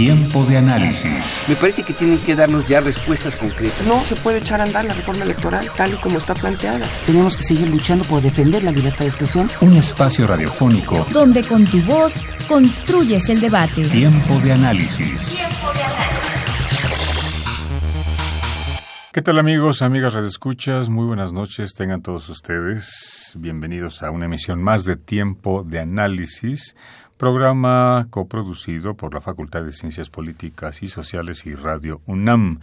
Tiempo de análisis. Me parece que tienen que darnos ya respuestas concretas. No se puede echar a andar la reforma electoral tal y como está planteada. Tenemos que seguir luchando por defender la libertad de expresión. Un espacio radiofónico donde con tu voz construyes el debate. Tiempo de análisis. Tiempo de análisis. ¿Qué tal amigos, amigas redescuchas? Muy buenas noches, tengan todos ustedes. Bienvenidos a una emisión más de Tiempo de Análisis, programa coproducido por la Facultad de Ciencias Políticas y Sociales y Radio UNAM.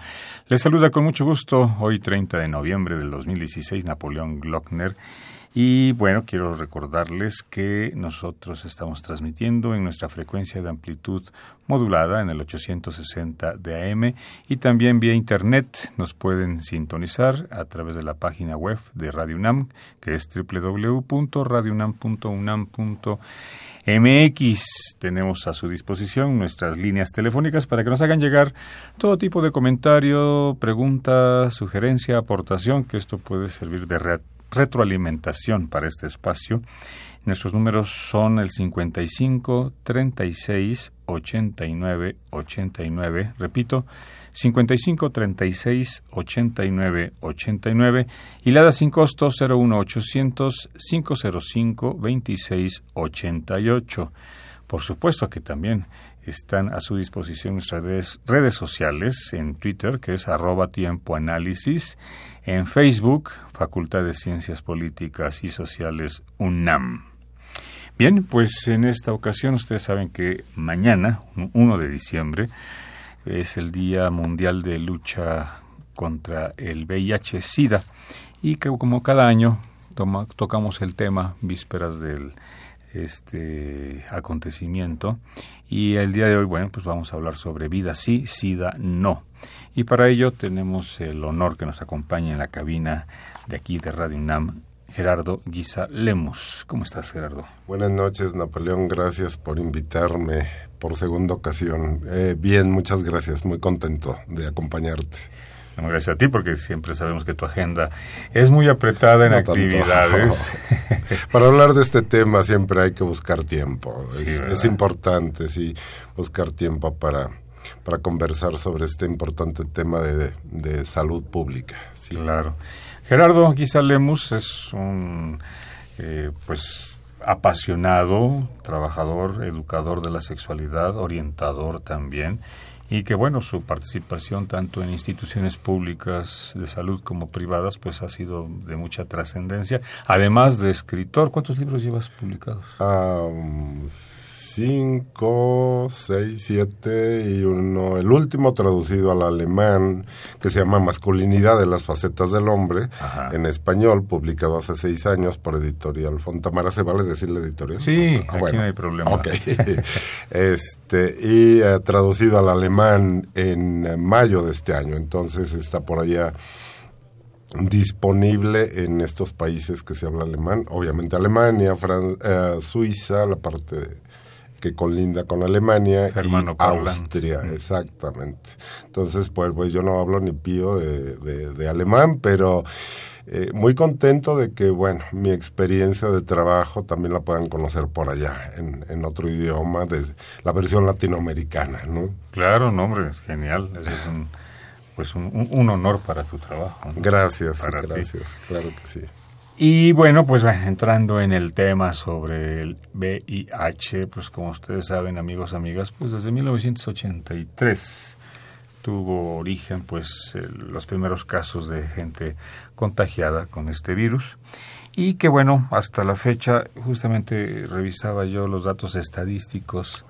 Les saluda con mucho gusto hoy 30 de noviembre del 2016 Napoleón Glockner y bueno, quiero recordarles que nosotros estamos transmitiendo en nuestra frecuencia de amplitud modulada en el 860 de AM y también vía internet nos pueden sintonizar a través de la página web de Radio UNAM que es www.radiounam.unam.mx. Tenemos a su disposición nuestras líneas telefónicas para que nos hagan llegar todo tipo de comentario, pregunta, sugerencia, aportación, que esto puede servir de red retroalimentación para este espacio. Nuestros números son el 55 36 89 89, repito, 55 36 89 89 y la da sin costo 01 800 505 26 88. Por supuesto que también están a su disposición nuestras redes, redes sociales en Twitter, que es arroba tiempo análisis, en Facebook, Facultad de Ciencias Políticas y Sociales UNAM. Bien, pues en esta ocasión ustedes saben que mañana, 1 de diciembre, es el Día Mundial de Lucha contra el VIH-Sida y que como cada año tocamos el tema vísperas del este acontecimiento y el día de hoy, bueno, pues vamos a hablar sobre vida sí, SIDA no. Y para ello tenemos el honor que nos acompañe en la cabina de aquí de Radio UNAM, Gerardo Guisa Lemos. ¿Cómo estás, Gerardo? Buenas noches, Napoleón. Gracias por invitarme por segunda ocasión. Eh, bien, muchas gracias. Muy contento de acompañarte. Gracias a ti, porque siempre sabemos que tu agenda es muy apretada en actividades. Para hablar de este tema siempre hay que buscar tiempo. es, importante, sí, buscar tiempo para, para conversar sobre este importante tema de, de salud pública. Claro. Gerardo quizá Lemus es un, eh, pues, apasionado, trabajador, educador de la sexualidad, orientador también, y que bueno, su participación tanto en instituciones públicas de salud como privadas pues ha sido de mucha trascendencia, además de escritor. ¿Cuántos libros llevas publicados? Um 5, 6, 7 y uno, el último traducido al alemán, que se llama Masculinidad de las facetas del hombre, en español, publicado hace seis años por Editorial Fontamara. ¿Se vale decir la editorial? Sí, aquí no hay problema. Este, y eh, traducido al alemán en eh, mayo de este año, entonces está por allá disponible en estos países que se habla alemán, obviamente Alemania, Fran eh, Suiza, la parte de que colinda con Alemania y Austria, exactamente. Entonces, pues, pues yo no hablo ni pío de, alemán, pero eh, muy contento de que, bueno, mi experiencia de trabajo también la puedan conocer por allá, en, otro idioma, de la versión latinoamericana, ¿no? Claro, no, hombre, es genial. es un, pues un, honor para tu trabajo. Gracias, gracias, claro que sí. Y bueno, pues entrando en el tema sobre el VIH, pues como ustedes saben, amigos, amigas, pues desde 1983 tuvo origen pues los primeros casos de gente contagiada con este virus. Y que bueno, hasta la fecha justamente revisaba yo los datos estadísticos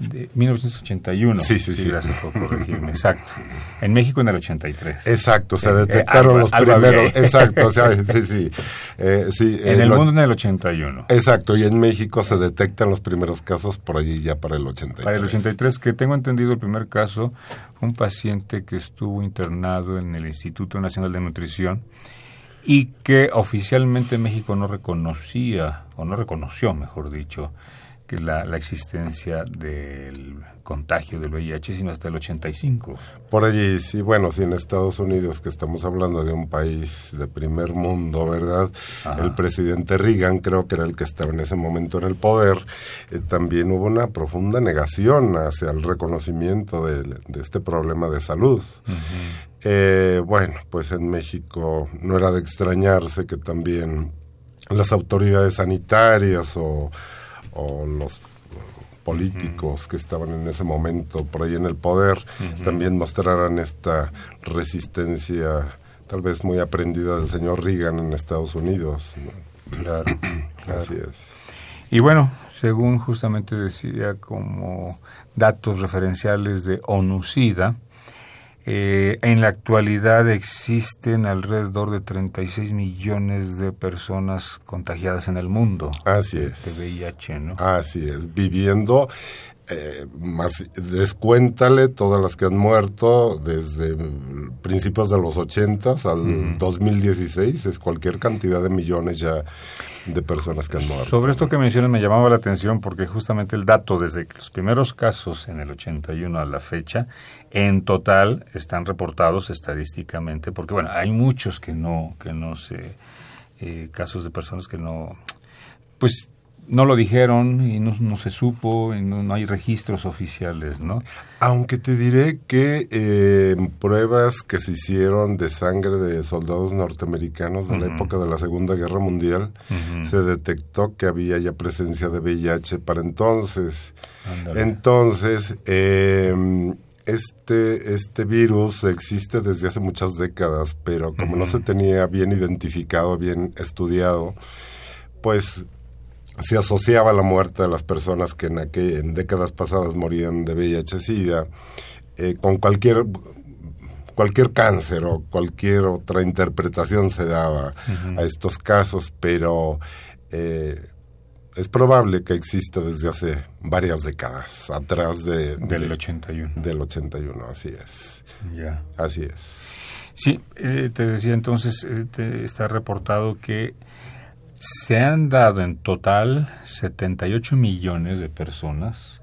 de 1981. Sí, sí, sí. Gracias por corregirme. Exacto. En México en el 83. Exacto, se eh, detectaron los primeros. Exacto, o sea, sí, sí. Eh, sí en el, mundo en el 81. Exacto, y en México se detectan los primeros casos por allí ya para el 83. Para el 83, que tengo entendido el primer caso, un paciente que estuvo internado en el Instituto Nacional de Nutrición y que oficialmente México no reconocía, o no reconoció, mejor dicho, que la, la existencia del contagio del VIH, sino hasta el 85. Por allí, sí, bueno, sí, en Estados Unidos, que estamos hablando de un país de primer mundo, ¿verdad? El presidente Reagan, creo que era el que estaba en ese momento en el poder, eh, también hubo una profunda negación hacia el reconocimiento de, este problema de salud. Eh, bueno, pues en México no era de extrañarse que también las autoridades sanitarias o, o los políticos que estaban en ese momento por ahí en el poder también mostraran esta resistencia tal vez muy aprendida del señor Reagan en Estados Unidos. Claro, Así es. Y bueno, según justamente decía como datos referenciales de ONU-SIDA, eh, en la actualidad existen alrededor de 36 millones de personas contagiadas en el mundo. Así es. De VIH, ¿no? Así es, viviendo eh, más descuéntale todas las que han muerto desde principios de los 80 al 2016, es cualquier cantidad de millones ya de personas que han muerto. Sobre esto que mencionas me llamaba la atención porque justamente el dato desde los primeros casos en el 81 a la fecha, en total están reportados estadísticamente, porque bueno, hay muchos que no, que no se, eh, casos de personas que no, pues no lo dijeron y no, se supo y no, hay registros oficiales, ¿no? Aunque te diré que eh, pruebas que se hicieron de sangre de soldados norteamericanos de la época de la Segunda Guerra Mundial, se detectó que había ya presencia de VIH para entonces. Entonces, em, este, este virus existe desde hace muchas décadas, pero como no se tenía bien identificado, bien estudiado, pues se asociaba la muerte de las personas que en, en décadas pasadas morían de VIH-Sida eh, con cualquier cualquier cáncer o cualquier otra interpretación se daba a estos casos, pero eh, es probable que exista desde hace varias décadas atrás de, del 81. Del 81, así es. Ya. Así es. Sí, eh, te decía entonces, está reportado que se han dado en total 78 millones de personas,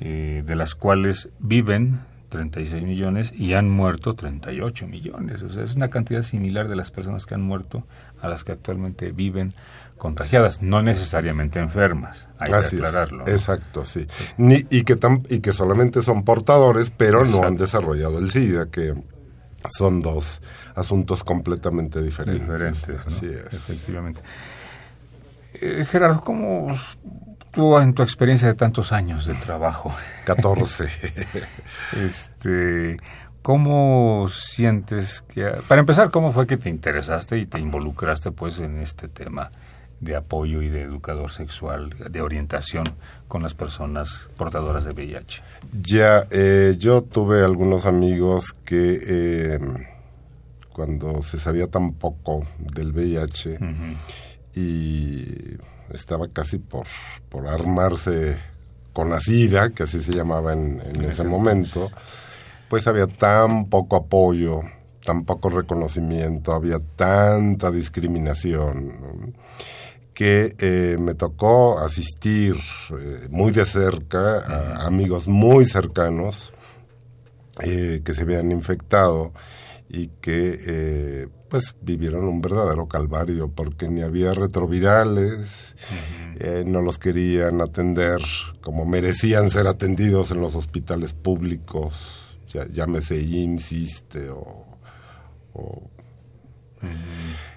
eh, de las cuales viven 36 millones y han muerto 38 millones. O sea, es una cantidad similar de las personas que han muerto a las que actualmente viven contagiadas, no necesariamente enfermas. Hay que aclararlo. Exacto, sí. Ni, y, que y que solamente son portadores, pero no han desarrollado el SIDA, que son dos asuntos completamente diferentes. Diferentes, Así es. efectivamente. Eh, Gerardo, ¿cómo tú en tu experiencia de tantos años de trabajo? 14. este, ¿Cómo sientes que... Para empezar, ¿cómo fue que te interesaste y te involucraste pues en este tema de apoyo y de educador sexual, de orientación con las personas portadoras de VIH? Ya, eh, yo tuve algunos amigos que eh, cuando se sabía tan poco del VIH, y estaba casi por, por armarse con la SIDA, que así se llamaba en, ese momento, pues había tan poco apoyo, tan poco reconocimiento, había tanta discriminación, que eh, me tocó asistir eh, muy de cerca a amigos muy cercanos eh, que se habían infectado y que pues vivieron un verdadero calvario porque ni había retrovirales, no los querían atender como merecían ser atendidos en los hospitales públicos, ya, llámese IMSS o...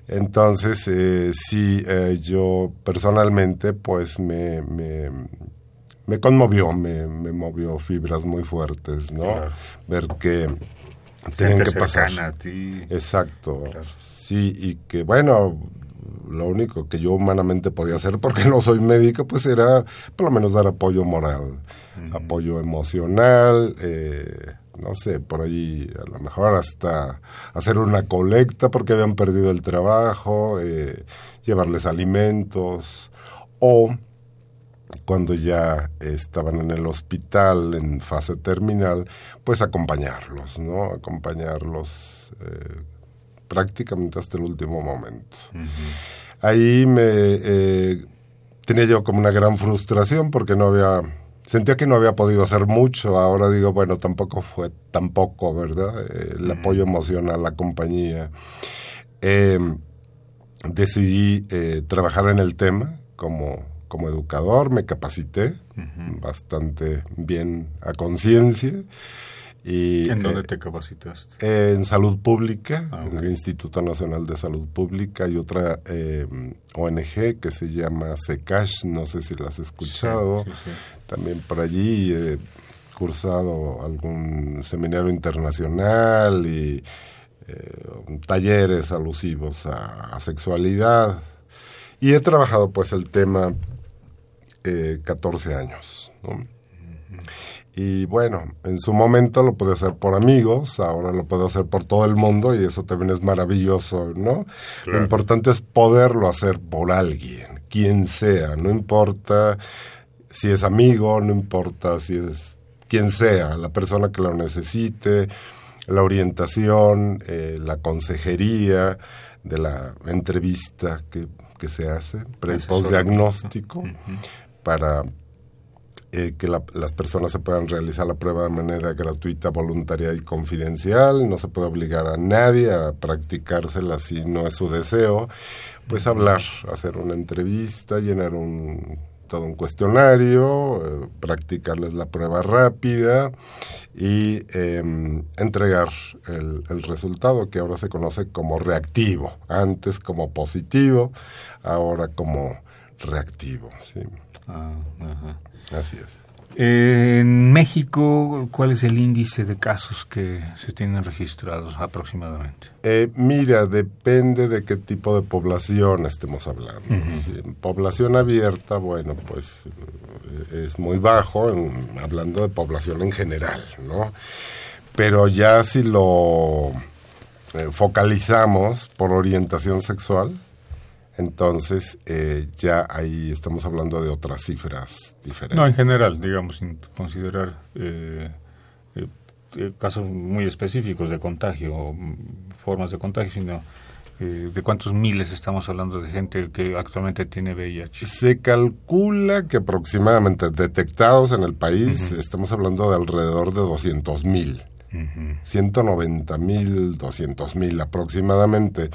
Entonces, eh, sí, eh, yo personalmente, pues me, me, me conmovió, me, me, movió fibras muy fuertes, ¿no? Ver que tienen que pasar. A ti. Exacto. Sí, y que bueno, lo único que yo humanamente podía hacer, porque no soy médico, pues era por lo menos dar apoyo moral, apoyo emocional, eh, no sé, por ahí a lo mejor hasta hacer una colecta porque habían perdido el trabajo, eh, llevarles alimentos o cuando ya estaban en el hospital en fase terminal, pues acompañarlos, ¿no? Acompañarlos eh, prácticamente hasta el último momento. Ahí me... Eh, tenía yo como una gran frustración porque no había sentía que no había podido hacer mucho. Ahora digo, bueno, tampoco fue tampoco, ¿verdad? El apoyo emocional la compañía. Em, decidí eh, trabajar en el tema como, como educador, me capacité bastante bien a conciencia. Y, ¿En dónde eh, te capacitaste? en salud pública, ah, en el Instituto Nacional de Salud Pública y otra em, ONG que se llama SECASH, no sé si la has escuchado. También por allí he cursado algún seminario internacional y eh, talleres alusivos a, sexualidad. Y he trabajado pues el tema eh, 14 años. Y bueno, en su momento lo pude hacer por amigos, ahora lo puedo hacer por todo el mundo y eso también es maravilloso, ¿no? Lo importante es poderlo hacer por alguien, quien sea, no importa si es amigo, no importa si es quien sea, la persona que lo necesite, la orientación, eh, la consejería de la entrevista que, se hace, pre post diagnóstico, para eh, que las personas se puedan realizar la prueba de manera gratuita, voluntaria y confidencial. No se puede obligar a nadie a practicársela si no es su deseo. Pues hablar, hacer una entrevista, llenar un todo un cuestionario, eh, practicarles la prueba rápida y em, entregar el, resultado que ahora se conoce como reactivo, antes como positivo, ahora como reactivo. ¿sí? Ah, Así es. En México, ¿cuál es el índice de casos que se tienen registrados aproximadamente? Eh, mira, depende de qué tipo de población estemos hablando. población abierta, bueno, pues eh, es muy bajo, hablando de población en general, ¿no? Pero ya si lo eh, focalizamos por orientación sexual, entonces, eh, ya ahí estamos hablando de otras cifras diferentes. No, en general, digamos, sin considerar eh, eh, casos muy específicos de contagio, formas de contagio, sino de cuántos miles estamos hablando de gente que actualmente tiene VIH. Se calcula que aproximadamente detectados en el país estamos hablando de alrededor de 200 mil. 190 mil, 200 mil aproximadamente.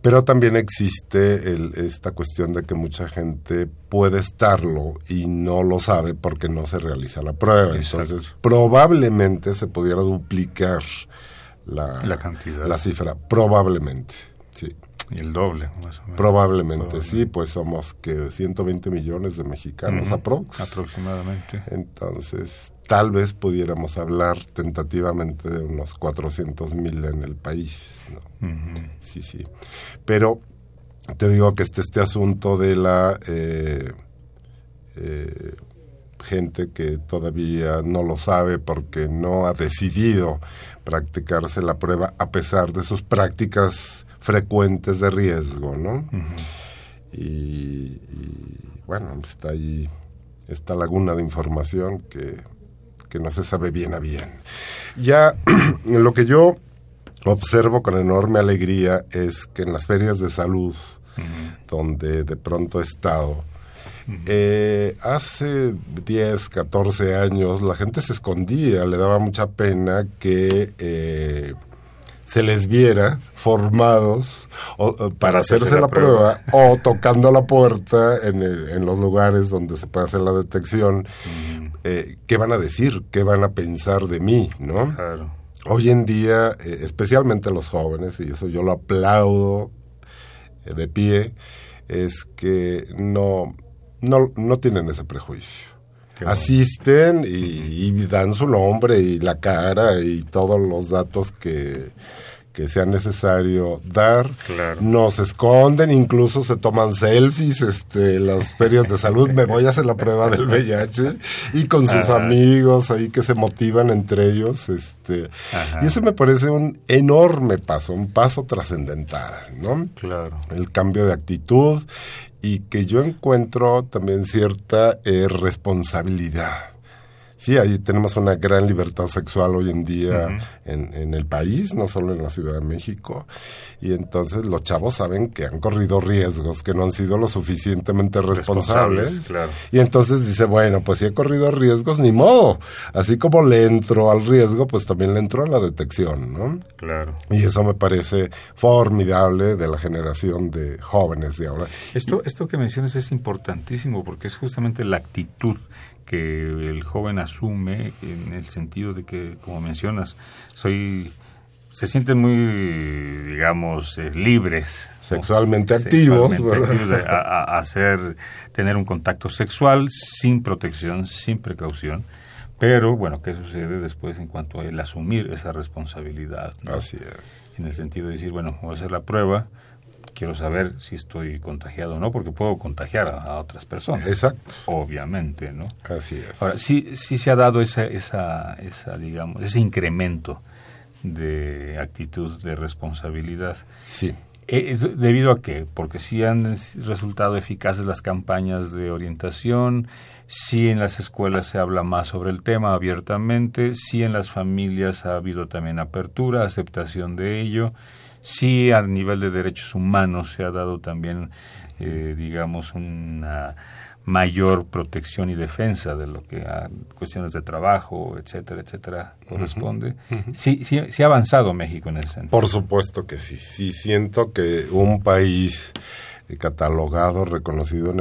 Pero también existe esta cuestión de que mucha gente puede estarlo y no lo sabe porque no se realiza la prueba. Entonces, probablemente se pudiera duplicar la, la cantidad. La cifra, probablemente, sí. Y el doble, más o menos. Probablemente, sí, pues somos que 120 millones de mexicanos Aproximadamente. Entonces, tal vez pudiéramos hablar tentativamente de unos 400 mil en el país. Sí, sí. Pero te digo que este, este asunto de la eh, eh, gente que todavía no lo sabe porque no ha decidido practicarse la prueba a pesar de sus prácticas frecuentes de riesgo, ¿no? y, bueno, está ahí esta laguna de información que, que no se sabe bien a bien. Ya lo que yo observo con enorme alegría es que en las ferias de salud, donde de pronto he estado, eh, hace 10, 14 años la gente se escondía, le daba mucha pena que eh, se les viera formados para, hacerse, la, prueba. o tocando la puerta en, en, los lugares donde se puede hacer la detección. Eh, ¿Qué van a decir? ¿Qué van a pensar de mí? ¿no? Claro hoy en día, eh, especialmente los jóvenes, y eso yo lo aplaudo eh, de pie, es que no, no, no tienen ese prejuicio. Asisten y, dan su nombre y la cara y todos los datos que, que sea necesario dar. No se esconden, incluso se toman selfies, este, las ferias de salud, me voy a hacer la prueba del VIH y con sus amigos ahí que se motivan entre ellos, este, y eso me parece un enorme paso, un paso trascendental, ¿no? Claro. El cambio de actitud y que yo encuentro también cierta eh, responsabilidad sí, ahí tenemos una gran libertad sexual hoy en día en, en, el país, no solo en la Ciudad de México. Y entonces los chavos saben que han corrido riesgos, que no han sido lo suficientemente responsables. Y entonces dice, bueno, pues si he corrido riesgos, ni modo. Así como le entro al riesgo, pues también le entro a la detección, ¿no? Claro. Y eso me parece formidable de la generación de jóvenes de ahora. Esto, esto que mencionas es importantísimo porque es justamente la actitud que el joven asume en el sentido de que, como mencionas, soy se sienten muy, digamos, eh, libres. Sexualmente activos, a, hacer, tener un contacto sexual sin protección, sin precaución. Pero, bueno, ¿qué sucede después en cuanto a el asumir esa responsabilidad? Así es. En el sentido de decir, bueno, voy a hacer la prueba, quiero saber si estoy contagiado o no, porque puedo contagiar a, otras personas. Exacto. Obviamente, ¿no? Así es. Ahora, sí, sí se ha dado esa, esa, esa, digamos, ese incremento de actitud de responsabilidad. Sí. Eh, ¿Debido a qué? Porque sí han resultado eficaces las campañas de orientación, sí en las escuelas se habla más sobre el tema abiertamente, sí en las familias ha habido también apertura, aceptación de ello, sí a nivel de derechos humanos se ha dado también, eh, digamos, una mayor protección y defensa de lo que a cuestiones de trabajo, etcétera, etcétera, corresponde. Sí, sí, sí ha avanzado México en ese sentido. Por supuesto que sí. Sí siento que un país catalogado, reconocido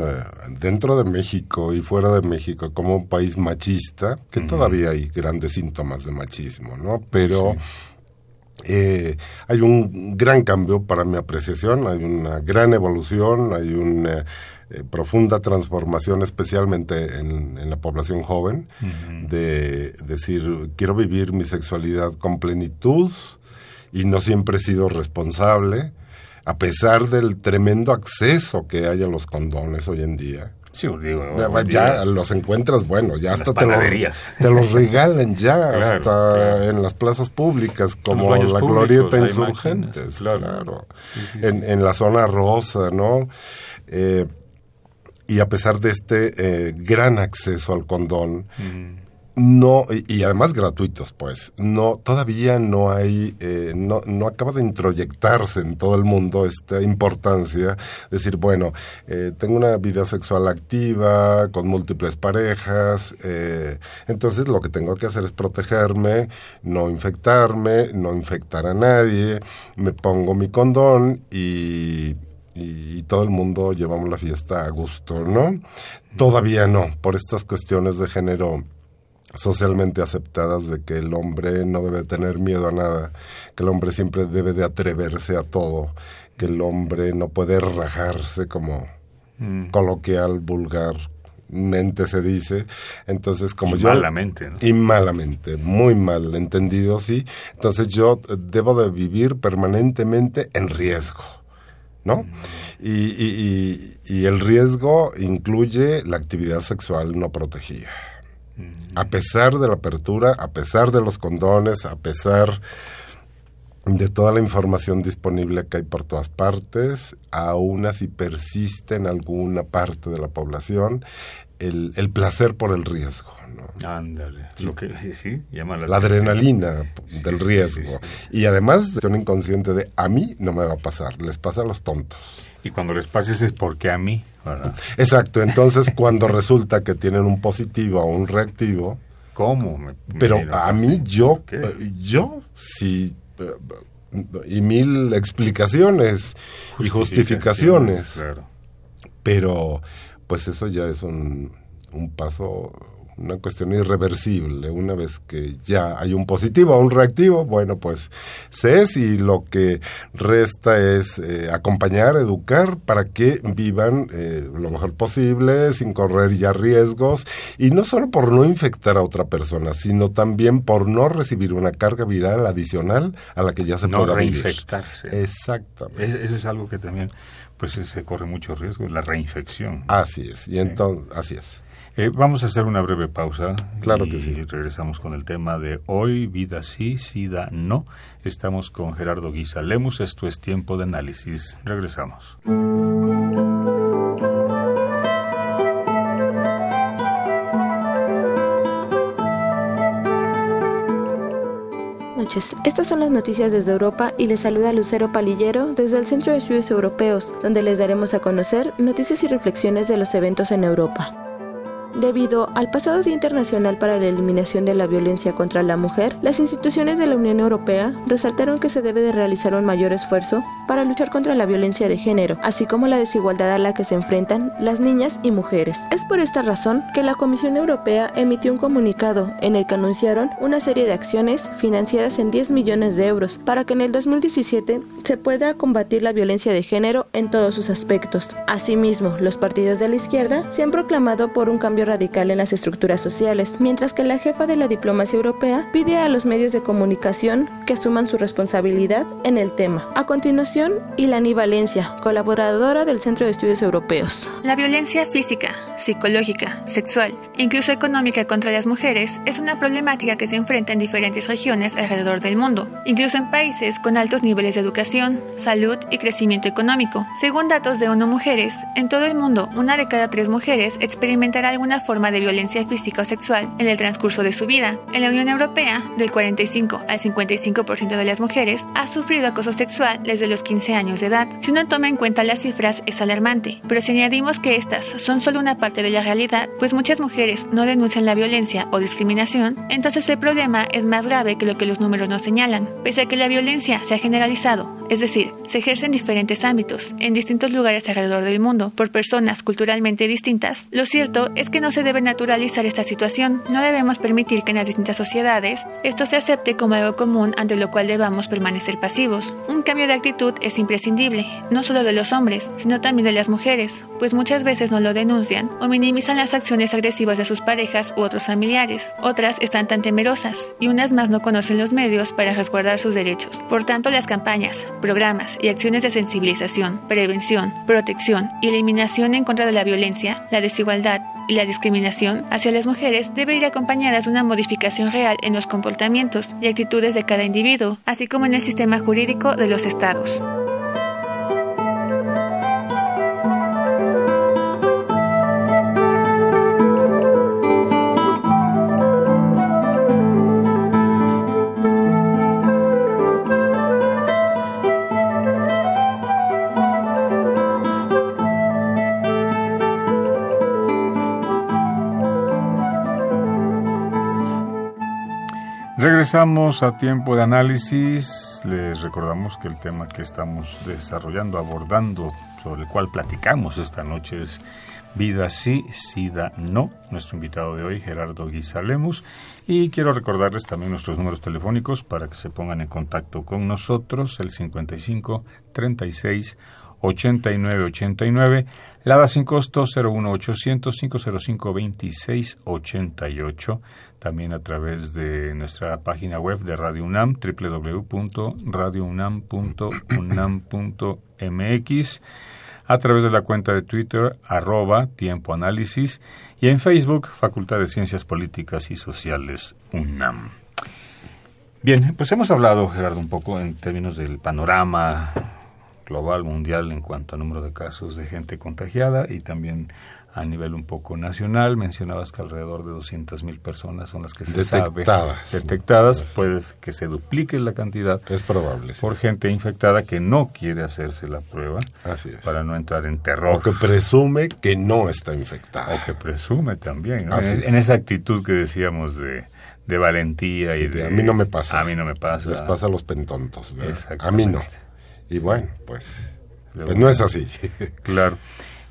dentro de México y fuera de México como un país machista, que todavía hay grandes síntomas de machismo, ¿no? Pero eh, hay un gran cambio para mi apreciación, hay una gran evolución, hay una eh, profunda transformación, especialmente en, la población joven, de decir, quiero vivir mi sexualidad con plenitud y no siempre he sido responsable, a pesar del tremendo acceso que hay a los condones hoy en día. Sí, digo, ya, los encuentras, bueno, ya hasta te los, te los regalan ya, hasta en las plazas públicas, como la Glorieta Insurgentes, claro, En, en, la zona rosa, ¿no? Eh, y a pesar de este eh, gran acceso al condón, no y, además gratuitos pues no todavía no hay eh, no, no acaba de introyectarse en todo el mundo esta importancia decir bueno eh, tengo una vida sexual activa con múltiples parejas eh, entonces lo que tengo que hacer es protegerme no infectarme no infectar a nadie me pongo mi condón y y, todo el mundo llevamos la fiesta a gusto, ¿no? Todavía no, por estas cuestiones de género socialmente aceptadas de que el hombre no debe tener miedo a nada, que el hombre siempre debe de atreverse a todo, que el hombre no puede rajarse como mm. coloquial, vulgar, mente se dice. Entonces, como yo... Malamente, ¿no? Y malamente, muy mal entendido, sí. Entonces yo debo de vivir permanentemente en riesgo. ¿no? Y, y, y, el riesgo incluye la actividad sexual no protegida. A pesar de la apertura, a pesar de los condones, a pesar de toda la información disponible que hay por todas partes, aún así persiste en alguna parte de la población el, el placer por el riesgo. Ándale, lo que sí, llama la, adrenalina del riesgo. y además de un inconsciente de a mí no me va a pasar, les pasa a los tontos. Y cuando les pases es porque a mí, Exacto, entonces cuando resulta que tienen un positivo o un reactivo. ¿Cómo? pero a mí yo, eh, yo sí eh, y mil explicaciones y justificaciones. Pero pues eso ya es un, un paso una cuestión irreversible. Una vez que ya hay un positivo o un reactivo, bueno, pues se es y lo que resta es eh, acompañar, educar para que vivan eh, lo mejor posible, sin correr ya riesgos, y no solo por no infectar a otra persona, sino también por no recibir una carga viral adicional a la que ya se no pueda reinfectarse. Exactamente. eso es algo que también pues se corre mucho riesgo, la reinfección. Así es, y entonces, así es. Eh, vamos a hacer una breve pausa. Claro y que sí. regresamos con el tema de hoy, vida sí, sida no. Estamos con Gerardo Guisa Lemus. Esto es tiempo de análisis. Regresamos. noches, estas son las noticias desde Europa y les saluda Lucero Palillero desde el Centro de Estudios Europeos, donde les daremos a conocer noticias y reflexiones de los eventos en Europa. Debido al pasado Día Internacional para la Eliminación de la Violencia contra la Mujer, las instituciones de la Unión Europea resaltaron que se debe de realizar un mayor esfuerzo para luchar contra la violencia de género, así como la desigualdad a la que se enfrentan las niñas y mujeres. Es por esta razón que la Comisión Europea emitió un comunicado en el que anunciaron una serie de acciones financiadas en 10 millones de euros para que en el 2017 se pueda combatir la violencia de género en todos sus aspectos. Asimismo, los partidos de la izquierda se han proclamado por un cambio radical en las estructuras sociales, mientras que la jefa de la diplomacia europea pide a los medios de comunicación que asuman su responsabilidad en el tema. A continuación, Ilani Valencia, colaboradora del Centro de Estudios Europeos. La violencia física, psicológica, sexual e incluso económica contra las mujeres es una problemática que se enfrenta en diferentes regiones alrededor del mundo, incluso en países con altos niveles de educación, salud y crecimiento económico. Según datos de ONU Mujeres, en todo el mundo, una de cada tres mujeres experimentará alguna forma de violencia física o sexual en el transcurso de su vida. En la Unión Europea, del 45 al 55% de las mujeres ha sufrido acoso sexual desde los 15 años de edad. Si uno toma en cuenta las cifras, es alarmante, pero si añadimos que estas son solo una parte de la realidad, pues muchas mujeres no denuncian la violencia o discriminación, entonces el problema es más grave que lo que los números nos señalan. Pese a que la violencia se ha generalizado, es decir, se ejerce en diferentes ámbitos, en distintos lugares alrededor del mundo, por personas culturalmente distintas, lo cierto es que no se debe naturalizar esta situación. No debemos permitir que en las distintas sociedades esto se acepte como algo común ante lo cual debamos permanecer pasivos. Un cambio de actitud es imprescindible, no solo de los hombres, sino también de las mujeres, pues muchas veces no lo denuncian o minimizan las acciones agresivas de sus parejas u otros familiares. Otras están tan temerosas y unas más no conocen los medios para resguardar sus derechos. Por tanto, las campañas, programas y acciones de sensibilización, prevención, protección y eliminación en contra de la violencia, la desigualdad y la discriminación hacia las mujeres debe ir acompañadas de una modificación real en los comportamientos y actitudes de cada individuo, así como en el sistema jurídico de los estados. Regresamos a tiempo de análisis. Les recordamos que el tema que estamos desarrollando, abordando, sobre el cual platicamos esta noche es Vida sí, SIDA no. Nuestro invitado de hoy, Gerardo Guisalemus. Y quiero recordarles también nuestros números telefónicos para que se pongan en contacto con nosotros, el 55 36 89 89, Lada sin costo 01800 505 26 88 también a través de nuestra página web de Radio UNAM, www.radiounam.unam.mx, a través de la cuenta de Twitter, arroba Tiempo Análisis, y en Facebook, Facultad de Ciencias Políticas y Sociales UNAM. Bien, pues hemos hablado, Gerardo, un poco en términos del panorama global, mundial, en cuanto a número de casos de gente contagiada y también a nivel un poco nacional. Mencionabas que alrededor de 200 mil personas son las que se detectadas. sabe detectadas. Puede que se duplique la cantidad. Es probable. Por gente infectada que no quiere hacerse la prueba. Así es. Para no entrar en terror. O que presume que no está infectada. O que presume también. En, esa actitud que decíamos de, de valentía y de... A mí no me pasa. A mí no me pasa. Les pasa a los pentontos. A mí no. Y bueno, pues, pues no es así. claro.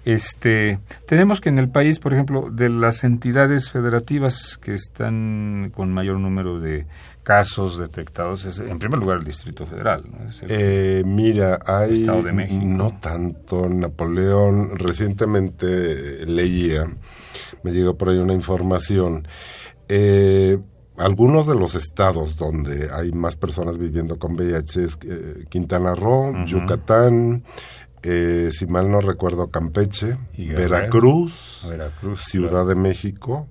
Este, tenemos que en el país, por ejemplo, de las entidades federativas que están con mayor número de casos detectados, es en primer lugar el Distrito Federal. eh, mira, hay no tanto Napoleón. Recientemente leía, me llegó por ahí una información. Eh, algunos de los estados donde hay más personas viviendo con VIH es eh, Quintana Roo, Yucatán, eh, si mal no recuerdo, Campeche, Veracruz, Ciudad de México,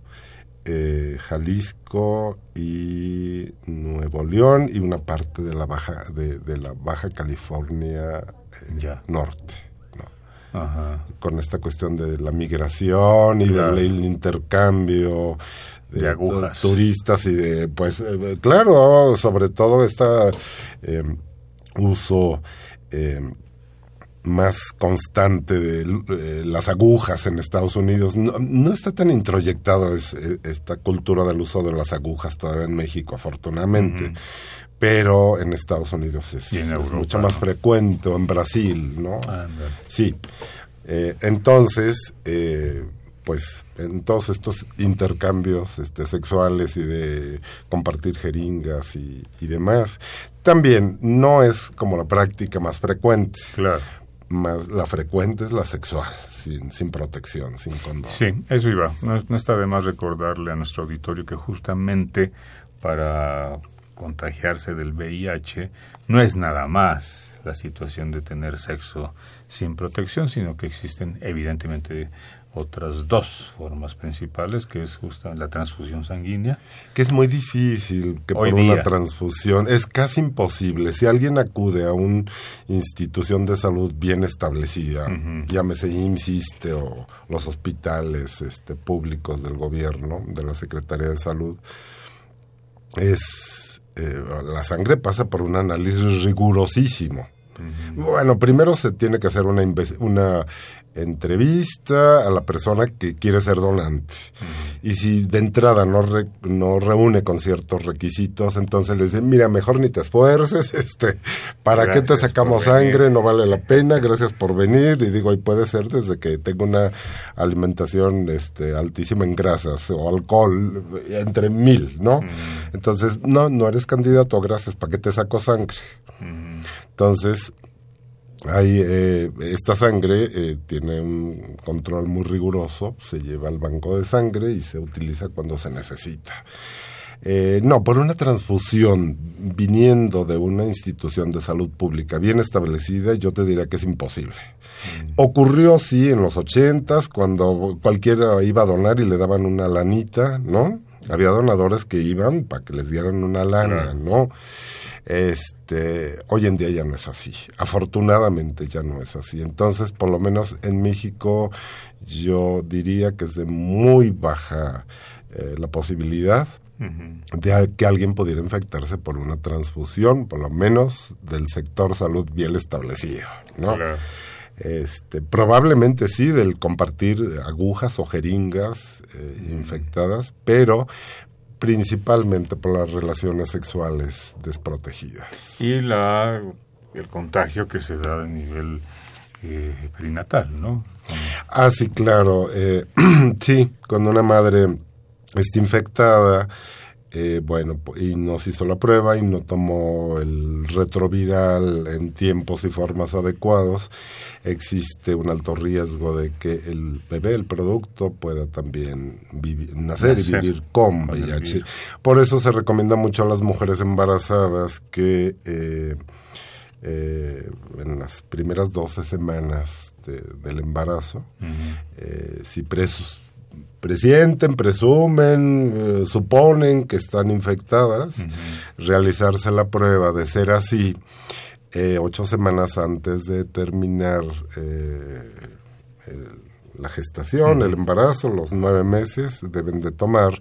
eh, Jalisco y Nuevo León y una parte de la Baja, de, la Baja California Norte. Con esta cuestión de la migración y del intercambio de, agujas. turistas y de, pues, eh, claro, sobre todo este uso más constante de las agujas en Estados Unidos. No, está tan introyectado esta cultura del uso de las agujas todavía en México, afortunadamente. Pero en Estados Unidos es, mucho más frecuente, o en Brasil, ¿no? Sí. Eh, entonces, eh, pues en todos estos intercambios este, sexuales y de compartir jeringas y, demás, también no es como la práctica más frecuente. Claro. Más, la frecuente es la sexual, sin, sin protección, sin condón. Sí, eso iba. No, no está de más recordarle a nuestro auditorio que justamente para contagiarse del VIH no es nada más la situación de tener sexo sin protección, sino que existen evidentemente otras dos formas principales, que es justa la transfusión sanguínea. Que es muy difícil que por una transfusión, es casi imposible. Si alguien acude a una institución de salud bien establecida, llámese IMSS o los hospitales este, públicos del gobierno, de la Secretaría de Salud, es eh, la sangre pasa por un análisis rigurosísimo. Bueno, primero se tiene que hacer una, una entrevista a la persona que quiere ser donante. Y si de entrada no, no reúne con ciertos requisitos, entonces le dicen, mira, mejor ni te esfuerces, este, ¿para qué te sacamos sangre? No vale la pena, gracias por venir. Y digo, y puede ser desde que tengo una alimentación este, altísima en grasas o alcohol, entre mil, ¿no? Entonces, no, no eres candidato, gracias, ¿para qué te saco sangre? Entonces, hay, eh, esta sangre eh, tiene un control muy riguroso, se lleva al banco de sangre y se utiliza cuando se necesita. Eh, no, por una transfusión viniendo de una institución de salud pública bien establecida, yo te diría que es imposible. Mm. Ocurrió, sí, en los ochentas, cuando cualquiera iba a donar y le daban una lanita, ¿no? Había donadores que iban para que les dieran una lana, ¿no? Este, hoy en día ya no es así. Afortunadamente ya no es así. Entonces, por lo menos en México, yo diría que es de muy baja eh, la posibilidad de que alguien pudiera infectarse por una transfusión, por lo menos del sector salud bien establecido, ¿no? Este, probablemente sí, del compartir agujas o jeringas eh, infectadas, pero principalmente por las relaciones sexuales desprotegidas. Y la, el contagio que se da a nivel eh, perinatal, ¿no? Ah, sí, claro. Eh, sí, cuando una madre está infectada, eh, bueno, y nos hizo la prueba y no tomó el retroviral en tiempos y formas adecuados, existe un alto riesgo de que el bebé, el producto, pueda también nacer, y vivir con VIH. Por eso se recomienda mucho a las mujeres embarazadas que eh, eh, en las primeras 12 semanas del embarazo, si presos presienten, presumen, eh, suponen que están infectadas, realizarse la prueba de ser así eh, ocho semanas antes de terminar eh, la gestación, el embarazo, los nueve meses, deben de tomar,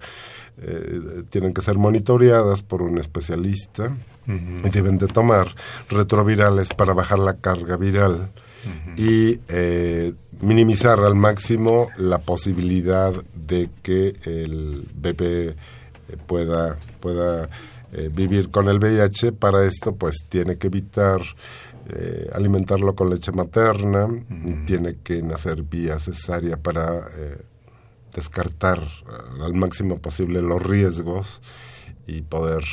tienen que ser monitoreadas por un especialista y deben de tomar retrovirales para bajar la carga viral. Y eh, minimizar al máximo la posibilidad de que el bebé eh, pueda, pueda eh, vivir con el VIH. Para esto, pues tiene que evitar alimentarlo con leche materna, tiene que nacer vía cesárea para descartar al máximo posible los riesgos y poder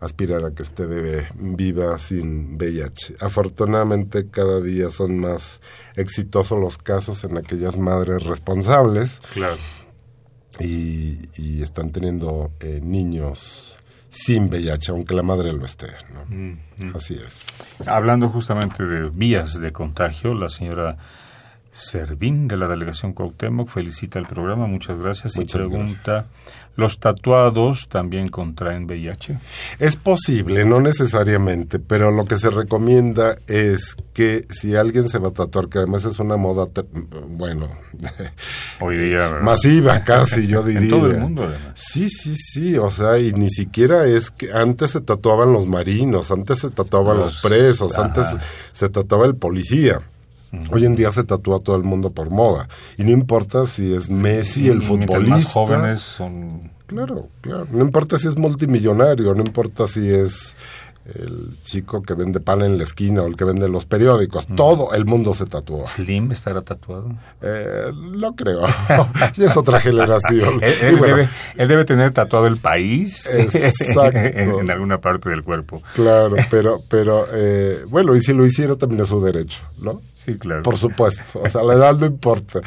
aspirar a que este bebé viva sin VIH. Afortunadamente cada día son más exitosos los casos en aquellas madres responsables. Claro. Y, están teniendo eh, niños sin VIH, aunque la madre lo esté. Mm, mm. Así es. Hablando justamente de vías de contagio, la señora Servín de la delegación Cuauhtémoc felicita el programa, muchas gracias y pregunta, ¿los tatuados también contraen VIH? Es posible, no necesariamente, pero lo que se recomienda es que si alguien se va a tatuar, que además es una moda, bueno, hoy día masiva casi, yo diría. en todo el mundo además. Sí, sí, sí, o sea, y ni siquiera es que antes se tatuaban los marinos, antes se tatuaban los, presos, antes se tatuaba el policía. Hoy en día se tatúa todo el mundo por moda. Y no importa si es Messi, el futbolista. Más jóvenes son. Claro, claro. No importa si es multimillonario, no importa si es el chico que vende pan en la esquina o el que vende los periódicos. Todo el mundo se tatuó. ¿Slim estará tatuado? Eh, no creo. y es otra generación. él, debe, él, debe, tener tatuado el país en, alguna parte del cuerpo. Claro, pero, pero eh, bueno, y si lo hiciera también es su derecho, ¿no? Sí, claro. Por supuesto. O sea, la edad no importa.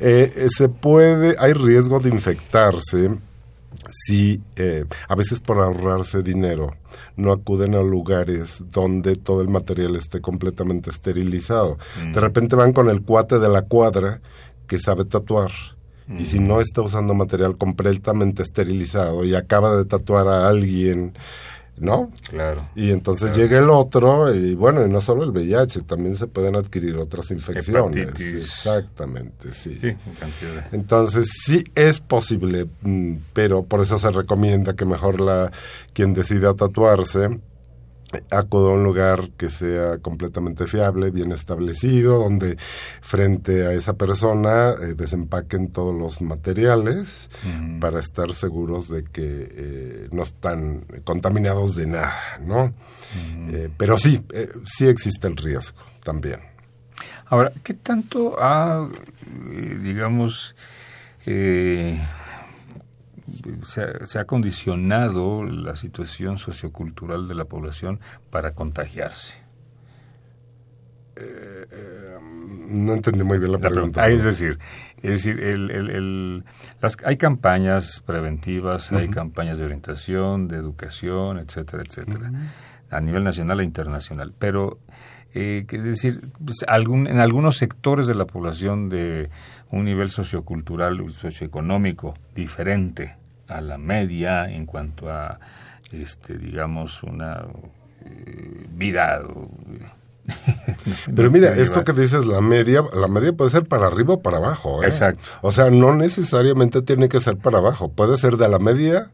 Eh, eh, se puede, hay riesgo de infectarse si eh, a veces por ahorrarse dinero no acuden a lugares donde todo el material esté completamente esterilizado. De mm. repente van con el cuate de la cuadra que sabe tatuar. Y si mm. no está usando material completamente esterilizado y acaba de tatuar a alguien ¿no? Claro. Y entonces llega el otro y bueno, y no solo el VIH, también se pueden adquirir otras infecciones. Exactamente, sí. sí entonces sí es posible, mm, pero por eso se recomienda que mejor la quien decida tatuarse acudo a un lugar que sea completamente fiable, bien establecido, donde frente a esa persona eh, desempaquen todos los materiales para estar seguros de que eh, no están contaminados de nada, ¿no? Eh, pero sí, sí existe el riesgo también. Ahora, ¿qué tanto ha, digamos, se ha, condicionado la situación sociocultural de la población para contagiarse. Eh, eh, no entendí muy bien la, pregunta. es decir, es decir el, las, hay campañas preventivas, hay campañas de orientación, de educación, etcétera, etcétera, a nivel nacional e internacional. Pero, eh, es decir, pues, algún, en algunos sectores de la población de un nivel sociocultural, socioeconómico diferente a la media en cuanto a, este, digamos, una eh, vida. Pero mira, esto que dices, la media, la media puede ser para arriba o para abajo. ¿eh? Exacto. O sea, no necesariamente tiene que ser para abajo. Puede ser de la media,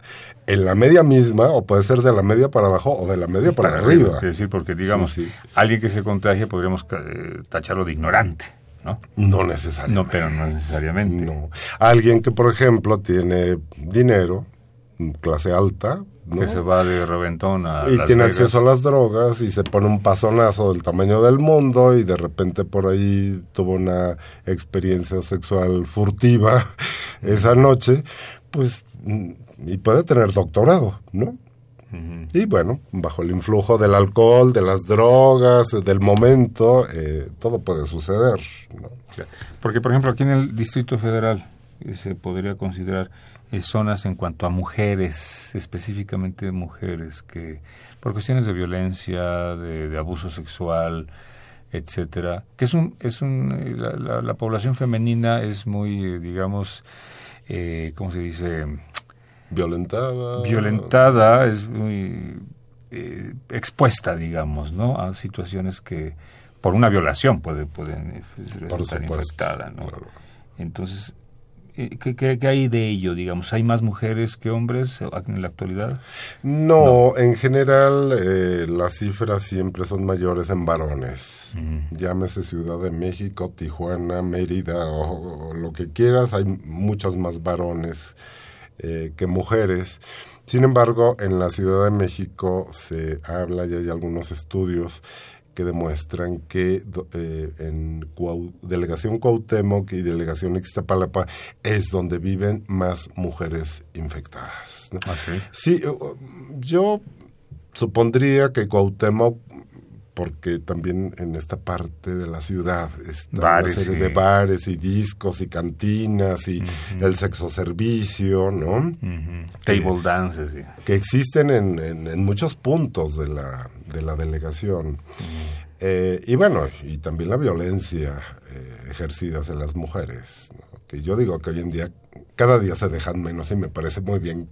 en la media misma, o puede ser de la media para abajo o de la media para, arriba. Es decir, porque digamos, alguien que se contagie podríamos eh, tacharlo de ignorante. ¿No? No necesariamente. No, pero no necesariamente. No. Alguien que, por ejemplo, tiene dinero, clase alta, que se va de reventón a y tiene acceso a las drogas y se pone un pasonazo del tamaño del mundo y de repente por ahí tuvo una experiencia sexual furtiva esa noche, pues y puede tener doctorado, ¿no? Y bueno, bajo el influjo del alcohol, de las drogas, del momento, eh, todo puede suceder. Porque, por ejemplo, aquí en el Distrito Federal eh, se podría considerar eh, zonas en cuanto a mujeres, específicamente mujeres, que por cuestiones de violencia, de, abuso sexual, etcétera, que es un, es un, la, población femenina es muy, digamos, ¿cómo se dice? Violentada. Violentada, es muy eh, expuesta, digamos, ¿no? A situaciones que por una violación puede, pueden eh, resultar infectada, ¿no? Entonces, eh, ¿Qué, qué, hay de ello, digamos? ¿Hay más mujeres que hombres en la actualidad? No, en general las cifras siempre son mayores en varones. Llámese Ciudad de México, Tijuana, Mérida o, lo que quieras, hay muchos más varones eh, que mujeres. Sin embargo, en la Ciudad de México se habla y hay algunos estudios que demuestran que eh, en Delegación Cuauhtémoc y Delegación Ixtapalapa es donde viven más mujeres infectadas. ¿Ah, sí? sí, yo supondría que Cuauhtémoc porque también en esta parte de la ciudad está una serie de bares y discos y cantinas y el sexo servicio, ¿no? Table dances. Que existen en, en, muchos puntos de la, de la delegación. Eh, y bueno, y también la violencia eh, ejercida hacia las mujeres, que yo digo que hoy en día cada día se dejan menos y me parece muy bien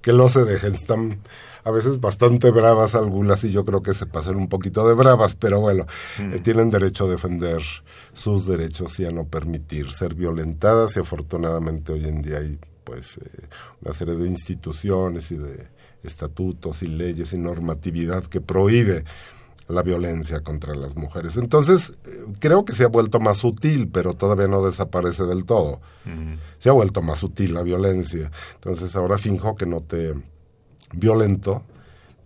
que lo se dejen. Están a veces bastante bravas algunas y yo creo que se pasan un poquito de bravas, pero bueno, mm. eh, tienen derecho a defender sus derechos y a no permitir ser violentadas y afortunadamente hoy en día hay pues eh, una serie de instituciones y de estatutos y leyes y normatividad que prohíbe la violencia contra las mujeres. Entonces, eh, creo que se ha vuelto más sutil, pero todavía no desaparece del todo. Mm. Se ha vuelto más sutil la violencia. Entonces, ahora finjo que no te violento,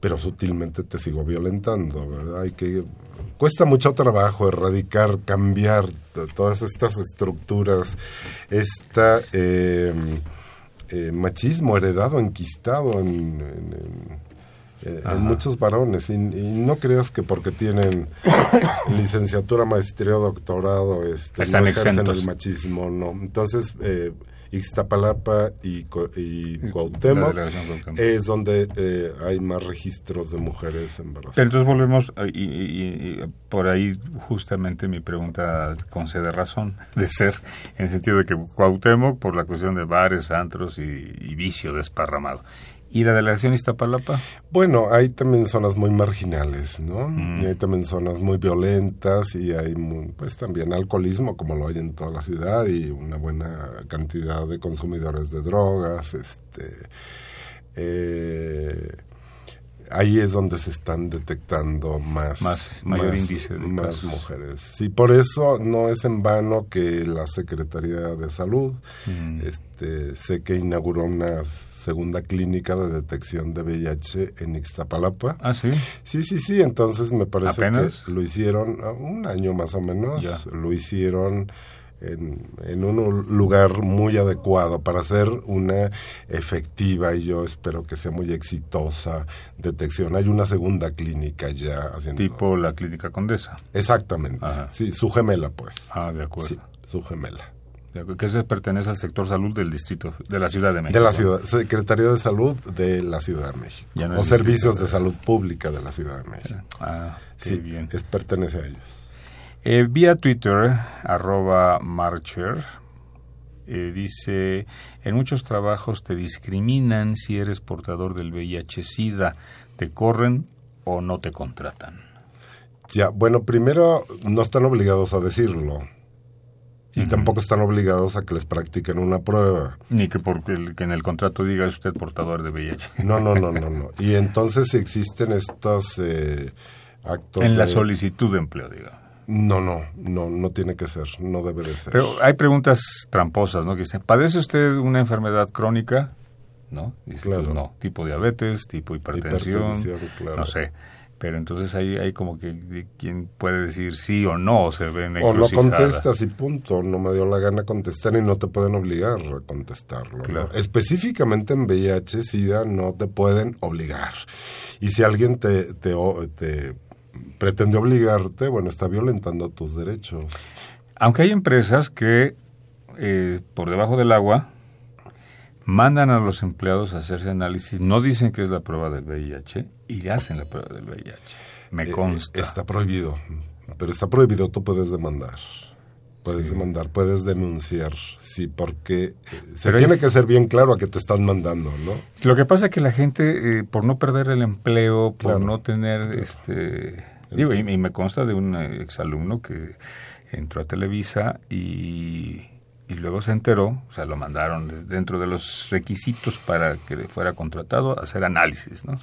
pero sutilmente te sigo violentando, ¿verdad? Hay que cuesta mucho trabajo erradicar, cambiar todas estas estructuras, este eh, machismo heredado, enquistado en, en, muchos varones. Y, no creas que porque tienen licenciatura, maestría doctorado, este, Están no el machismo, no. Entonces, eh, Ixtapalapa y, y Cuauhtémoc es donde eh, hay más registros de mujeres embarazadas. Entonces volvemos, y, por ahí justamente mi pregunta concede razón de ser, en el sentido de que Cuauhtémoc, por la cuestión de bares, antros y, y vicio desparramado, ¿Y la delegación Iztapalapa? Bueno, hay también zonas muy marginales, ¿no? Mm. hay también zonas muy violentas y hay pues también alcoholismo como lo hay en toda la ciudad y una buena cantidad de consumidores de drogas, este eh, ahí es donde se están detectando más, más mayor índice de más mujeres. Sí, por eso no es en vano que la Secretaría de Salud mm. este sé que inauguró unas segunda clínica de detección de VIH en Ixtapalapa. Ah, sí. Sí, sí, sí. Entonces me parece que lo hicieron ah, un año más o menos. Lo hicieron en, en, un lugar muy adecuado para hacer una efectiva y yo espero que sea muy exitosa detección. Hay una segunda clínica ya haciendo. Tipo la clínica Condesa. Exactamente. Sí, su gemela, pues. Ah, de acuerdo. Sí, su gemela que se pertenece al sector salud del distrito de la Ciudad de México. De la ciudad, Secretaría de Salud de la Ciudad de México. o Servicios de Salud Pública de la Ciudad de México. Ah, sí, bien. Es, pertenece a ellos. Eh, vía Twitter, arroba Marcher, eh, dice, en muchos trabajos te discriminan si eres portador del VIH-Sida, te corren o no te contratan. Ya, bueno, primero no están obligados a decirlo y tampoco están obligados a que les practiquen una prueba. Ni que porque que en el contrato diga es usted portador de VIH. No, no, no, no, no. Y entonces existen estos eh, actos... En la solicitud de empleo, diga. No, no, no, no tiene que ser, no debe de ser. Pero hay preguntas tramposas, ¿no? Que dicen, ¿padece usted una enfermedad crónica? ¿No? Dice, pues claro. no, tipo diabetes, tipo hipertensión, hipertensión no sé pero entonces ahí hay como que quien puede decir sí o no se ven o no contestas y punto no me dio la gana contestar y no te pueden obligar a contestarlo específicamente en VIH SIDA no te pueden obligar. Y si alguien te, te, te pretende obligarte bueno está violentando tus derechos. Aunque hay empresas que eh, por debajo del agua mandan a los empleados a hacerse análisis, no dicen que es la prueba del VIH y le hacen la prueba del VIH. Me eh, consta. está prohibido, pero está prohibido, tú puedes demandar. Puedes demandar, puedes denunciar, sí, porque eh, se tiene que ser bien claro a qué te están mandando, ¿no? Lo que pasa es que la gente, eh, por no perder el empleo, por no tener, este, digo, y, y, me consta de un exalumno que entró a Televisa y y luego se enteró, o sea, lo mandaron dentro de los requisitos para que fuera contratado a hacer análisis, ¿no?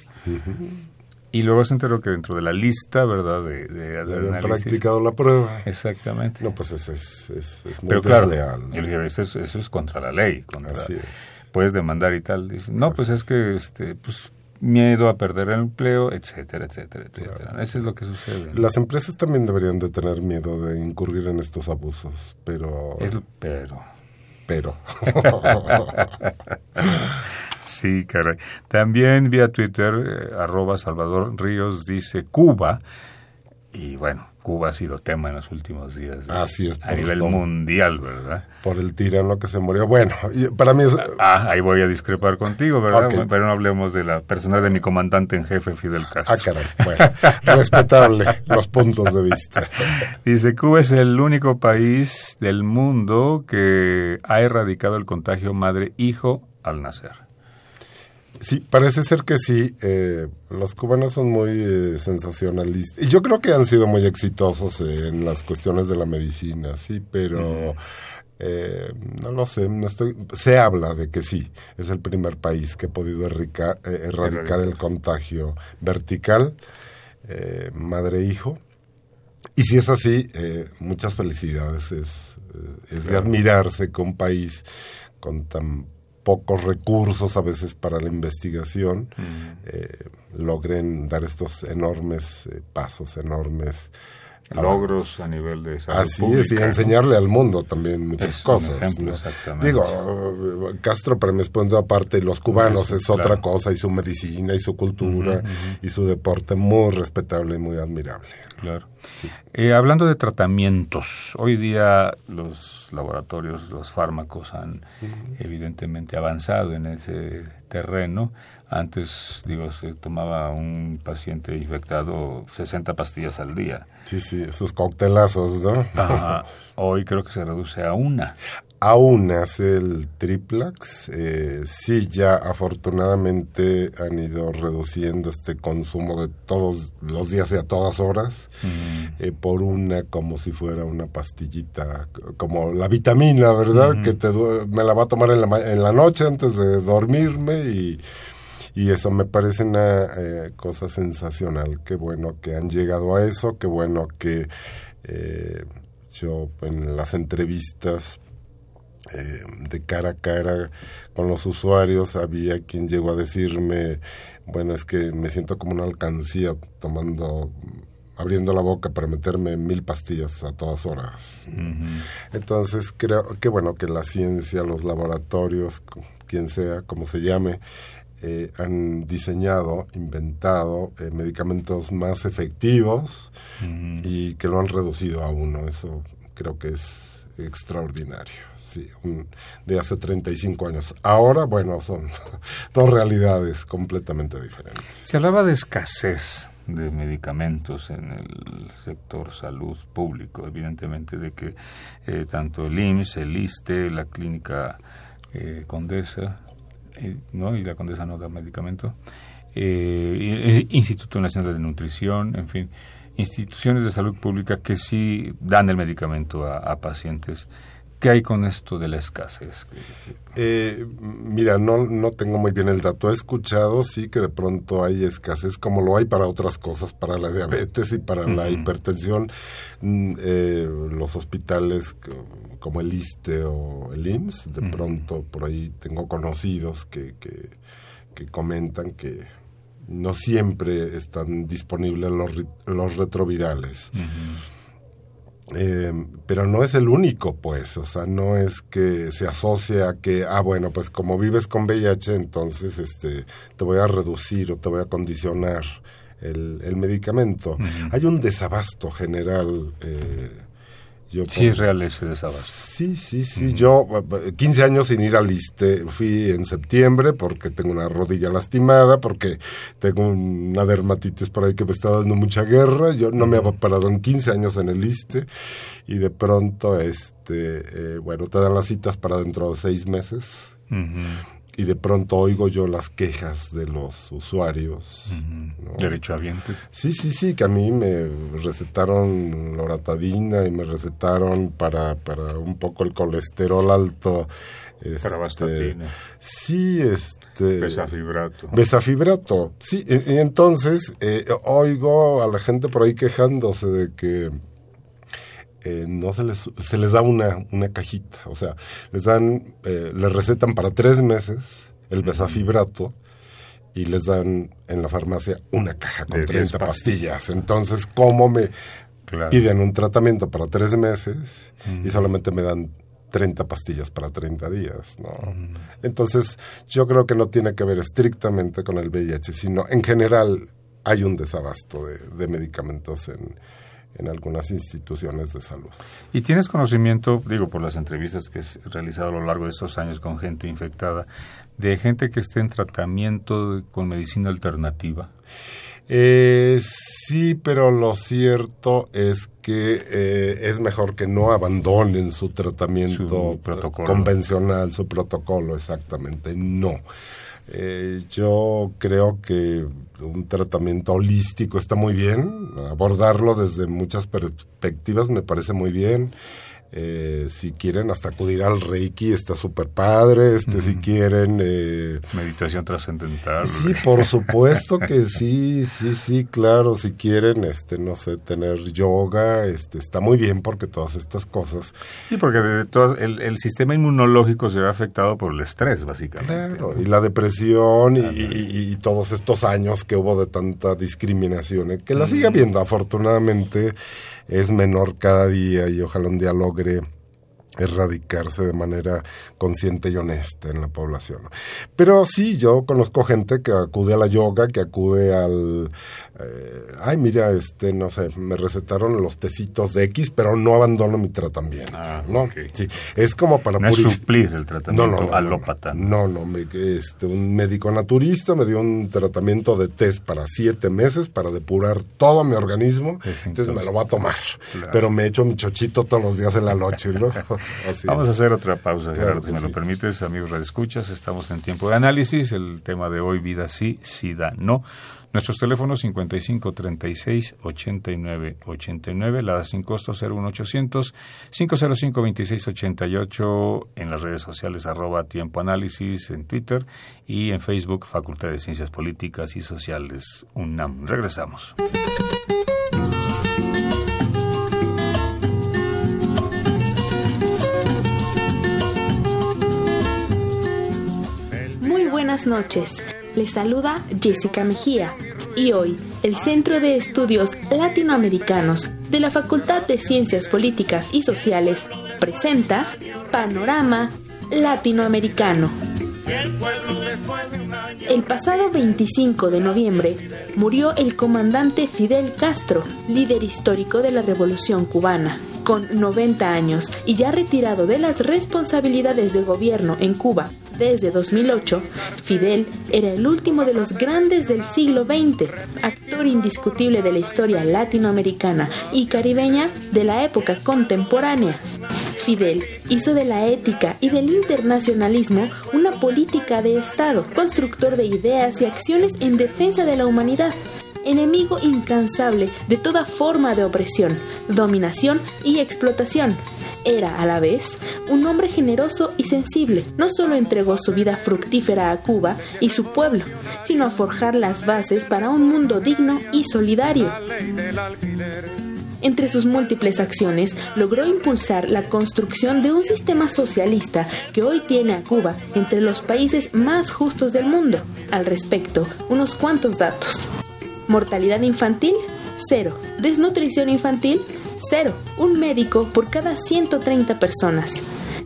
Y luego se enteró que dentro de la lista, ¿verdad? De, de, practicado la prueba. Exactamente. No, pues eso es, es, muy Pero claro, eso, es, eso es contra la ley. Contra, Así es. Puedes demandar y tal. no, pues es que este, pues miedo a perder el empleo, etcétera, etcétera, etcétera. Eso es lo que sucede. Las empresas también deberían de tener miedo de incurrir en estos abusos, pero... Es, pero... Pero... sí, caray. También vía Twitter, eh, arroba Salvador Ríos dice, Cuba Y bueno, Cuba ha sido tema en los últimos días. Así es. A nivel mundial, ¿verdad? Por el tirano que se murió. Bueno, para mí es... Ah, ahí voy a discrepar contigo, ¿verdad? Pero no hablemos de la persona de mi comandante en jefe, Fidel Castro. Ah, caray. Bueno, respetable los puntos de vista. Dice, Cuba es el único país del mundo que ha erradicado el contagio madre-hijo al nacer. Sí, parece ser que sí. Eh, los cubanos son muy eh, sensacionalistas. Y yo creo que han sido muy exitosos en las cuestiones de la medicina, sí, pero eh, no lo sé. No estoy, se habla de que sí. Es el primer país que ha podido erradicar el contagio vertical, madre-hijo. Y si es así, muchas felicidades. Es, es de admirarse que un país con tan pocos recursos a veces para la investigación, mm. eh, logren dar estos enormes eh, pasos, enormes logros a nivel de salud Así es, y enseñarle al mundo también muchas cosas. Digo, Castro para mi aparte, los cubanos es otra cosa, y su medicina, y su cultura, y su deporte muy respetable y muy admirable. Claro. Eh, hablando de tratamientos, hoy día los laboratorios, los fármacos han evidentemente avanzado en ese terreno. Antes, digo, se tomaba un paciente infectado 60 pastillas al día. Sí, sí, esos coctelazos, ¿no? Hoy creo que se reduce a una. A una es el triplax. Eh, sí, ya afortunadamente han ido reduciendo este consumo de todos los días y a todas horas eh, por una como si fuera una pastillita, como la vitamina, ¿verdad? Que te, me la va a tomar en la, en la noche antes de dormirme y y eso me parece una eh, cosa sensacional. Qué bueno que han llegado a eso, qué bueno que eh, yo en las entrevistas eh, de cara a cara con los usuarios había quien llegó a decirme, bueno, es que me siento como una alcancía tomando abriendo la boca para meterme mil pastillas a todas horas. Entonces creo que bueno que la ciencia, los laboratorios, quien sea, como se llame, eh, han diseñado, inventado eh, medicamentos más efectivos y que lo han reducido a uno. Eso creo que es extraordinario. Sí, de hace 35 años. Ahora, bueno, son dos realidades completamente diferentes. Se hablaba de escasez de medicamentos en el sector salud público, evidentemente de que eh, tanto el IMSS, el ISTE, la clínica Condesa, ¿no? y la condesa no da medicamento, eh, Instituto Nacional de Nutrición, en fin, instituciones de salud pública que sí dan el medicamento a, pacientes. ¿Qué hay con esto de la escasez? Eh, mira, no, no tengo muy bien el dato. He escuchado, sí, que de pronto hay escasez, como lo hay para otras cosas, para la diabetes y para la hipertensión. Mm, eh, los hospitales como el ISTE o el IMSS, de pronto por ahí tengo conocidos que, que, comentan que no siempre están disponibles los, los retrovirales. Eh, pero no es el único, pues, o sea, no es que se asocia a que, ah, bueno, pues como vives con VIH, entonces este, te voy a reducir o te voy a condicionar el, el medicamento. Hay un desabasto general. Eh, sí, es real ese desabasto. Sí, sí, sí. Yo, 15 años sin ir al ISTE, fui en septiembre porque tengo una rodilla lastimada, porque tengo una dermatitis por ahí que me está dando mucha guerra. Yo no me había parado en 15 años en el ISTE y de pronto, este, eh, bueno, te dan las citas para dentro de seis meses y de pronto oigo yo las quejas de los usuarios. Derecho a Derechohabientes. Sí, sí, sí, que a mí me recetaron loratadina y me recetaron para, para un poco el colesterol alto. Este, Sí, este... Besafibrato. Besafibrato, sí. Y, entonces eh, oigo a la gente por ahí quejándose de que eh, no se les, se les da una, una cajita, o sea, les dan, eh, les recetan para tres meses el besafibrato y les dan en la farmacia una caja con 30 pastillas. Entonces, ¿cómo me piden un tratamiento para tres meses y solamente me dan 30 pastillas para 30 días, ¿no? Entonces, yo creo que no tiene que ver estrictamente con el VIH, sino en general hay un desabasto de, medicamentos en, en algunas instituciones de salud. ¿Y tienes conocimiento, digo, por las entrevistas que has realizado a lo largo de estos años con gente infectada, de gente que esté en tratamiento con medicina alternativa? Eh, sí, pero lo cierto es que eh, es mejor que no abandonen su tratamiento convencional, su protocolo, exactamente. No. Eh, yo creo que un tratamiento holístico está muy bien, abordarlo desde muchas perspectivas me parece muy bien. Eh, si quieren hasta acudir al Reiki está súper padre, este, si quieren... Eh, Meditación trascendental. Sí, por supuesto que sí, sí, sí, claro, si quieren, este, no sé, tener yoga, este, está muy bien porque todas estas cosas... Sí, porque el, sistema inmunológico se ve afectado por el estrés, básicamente. Claro, y la depresión y, todos estos años que hubo de tanta discriminación, eh, que la sigue habiendo afortunadamente es menor cada día y ojalá un día logre erradicarse de manera consciente y honesta en la población. Pero sí, yo conozco gente que acude a la yoga, que acude al, eh, ay, mira, este, no sé, me recetaron los tecitos de X, pero no abandono mi tratamiento. Ah, ¿no? Sí, es como para no suplir el tratamiento no, alópata. No, no, me, este, un médico naturista me dio un tratamiento de test para siete meses para depurar todo mi organismo, entonces, me lo va a tomar. Pero me echo mi chochito todos los días en la noche, ¿no? Vamos a hacer otra pausa, Gerardo, si me lo permites, amigos escuchas, estamos en tiempo de análisis, el tema de hoy, vida sí, sida no. Nuestros teléfonos 55 36 89 89, la sin costo 01800 505 26 88 en las redes sociales arroba tiempo análisis en Twitter y en Facebook Facultad de Ciencias Políticas y Sociales UNAM. Regresamos. Muy buenas noches. Les saluda Jessica Mejía y hoy el Centro de Estudios Latinoamericanos de la Facultad de Ciencias Políticas y Sociales presenta Panorama Latinoamericano. El pasado 25 de noviembre murió el comandante Fidel Castro, líder histórico de la Revolución cubana. Con 90 años y ya retirado de las responsabilidades de gobierno en Cuba desde 2008, Fidel era el último de los grandes del siglo XX, actor indiscutible de la historia latinoamericana y caribeña de la época contemporánea. Fidel hizo de la ética y del internacionalismo una política de Estado, constructor de ideas y acciones en defensa de la humanidad, enemigo incansable de toda forma de opresión, dominación y explotación era a la vez un hombre generoso y sensible. No solo entregó su vida fructífera a Cuba y su pueblo, sino a forjar las bases para un mundo digno y solidario. Entre sus múltiples acciones, logró impulsar la construcción de un sistema socialista que hoy tiene a Cuba entre los países más justos del mundo. Al respecto, unos cuantos datos. Mortalidad infantil, cero. Desnutrición infantil, Cero, un médico por cada 130 personas.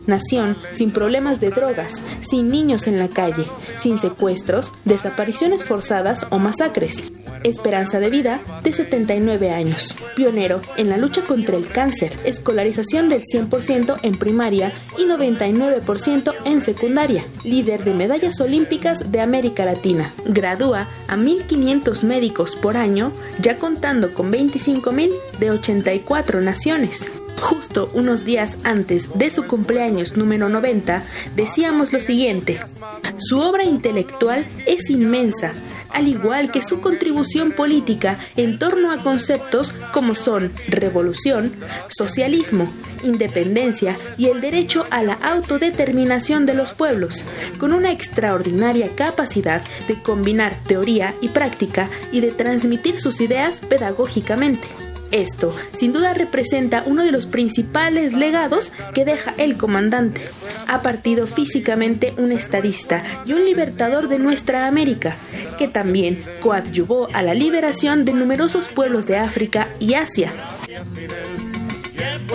Nación sin problemas de drogas, sin niños en la calle, sin secuestros, desapariciones forzadas o masacres esperanza de vida de 79 años. Pionero en la lucha contra el cáncer, escolarización del 100% en primaria y 99% en secundaria. Líder de medallas olímpicas de América Latina. Gradúa a 1.500 médicos por año, ya contando con 25.000 de 84 naciones. Justo unos días antes de su cumpleaños número 90, decíamos lo siguiente, su obra intelectual es inmensa, al igual que su contribución política en torno a conceptos como son revolución, socialismo, independencia y el derecho a la autodeterminación de los pueblos, con una extraordinaria capacidad de combinar teoría y práctica y de transmitir sus ideas pedagógicamente. Esto, sin duda, representa uno de los principales legados que deja el comandante. Ha partido físicamente un estadista y un libertador de nuestra América, que también coadyuvó a la liberación de numerosos pueblos de África y Asia.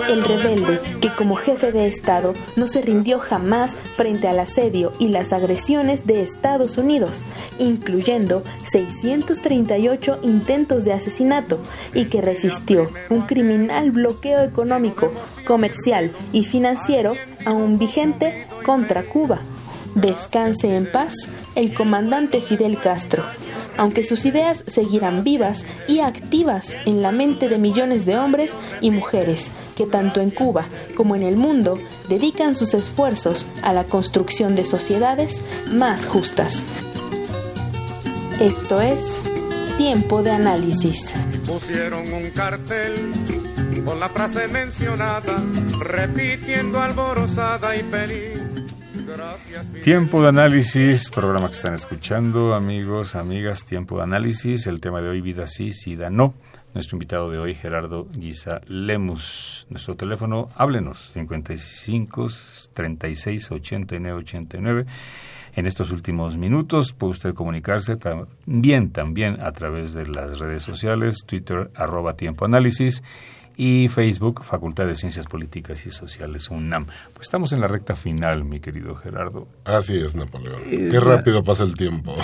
El rebelde que como jefe de Estado no se rindió jamás frente al asedio y las agresiones de Estados Unidos, incluyendo 638 intentos de asesinato, y que resistió un criminal bloqueo económico, comercial y financiero aún vigente contra Cuba. Descanse en paz el comandante Fidel Castro aunque sus ideas seguirán vivas y activas en la mente de millones de hombres y mujeres que tanto en Cuba como en el mundo dedican sus esfuerzos a la construcción de sociedades más justas. Esto es Tiempo de Análisis. Pusieron un cartel con la frase mencionada, repitiendo alborozada y feliz Tiempo de análisis, programa que están escuchando, amigos, amigas, tiempo de análisis, el tema de hoy, vida sí, sida no. Nuestro invitado de hoy, Gerardo Guisa Lemus. Nuestro teléfono, háblenos, 55 36 89 89. En estos últimos minutos puede usted comunicarse también, también a través de las redes sociales, Twitter, arroba tiempo análisis y Facebook, Facultad de Ciencias Políticas y Sociales, UNAM. Pues estamos en la recta final, mi querido Gerardo. Así es, Napoleón. Eh, Qué rápido pasa el tiempo.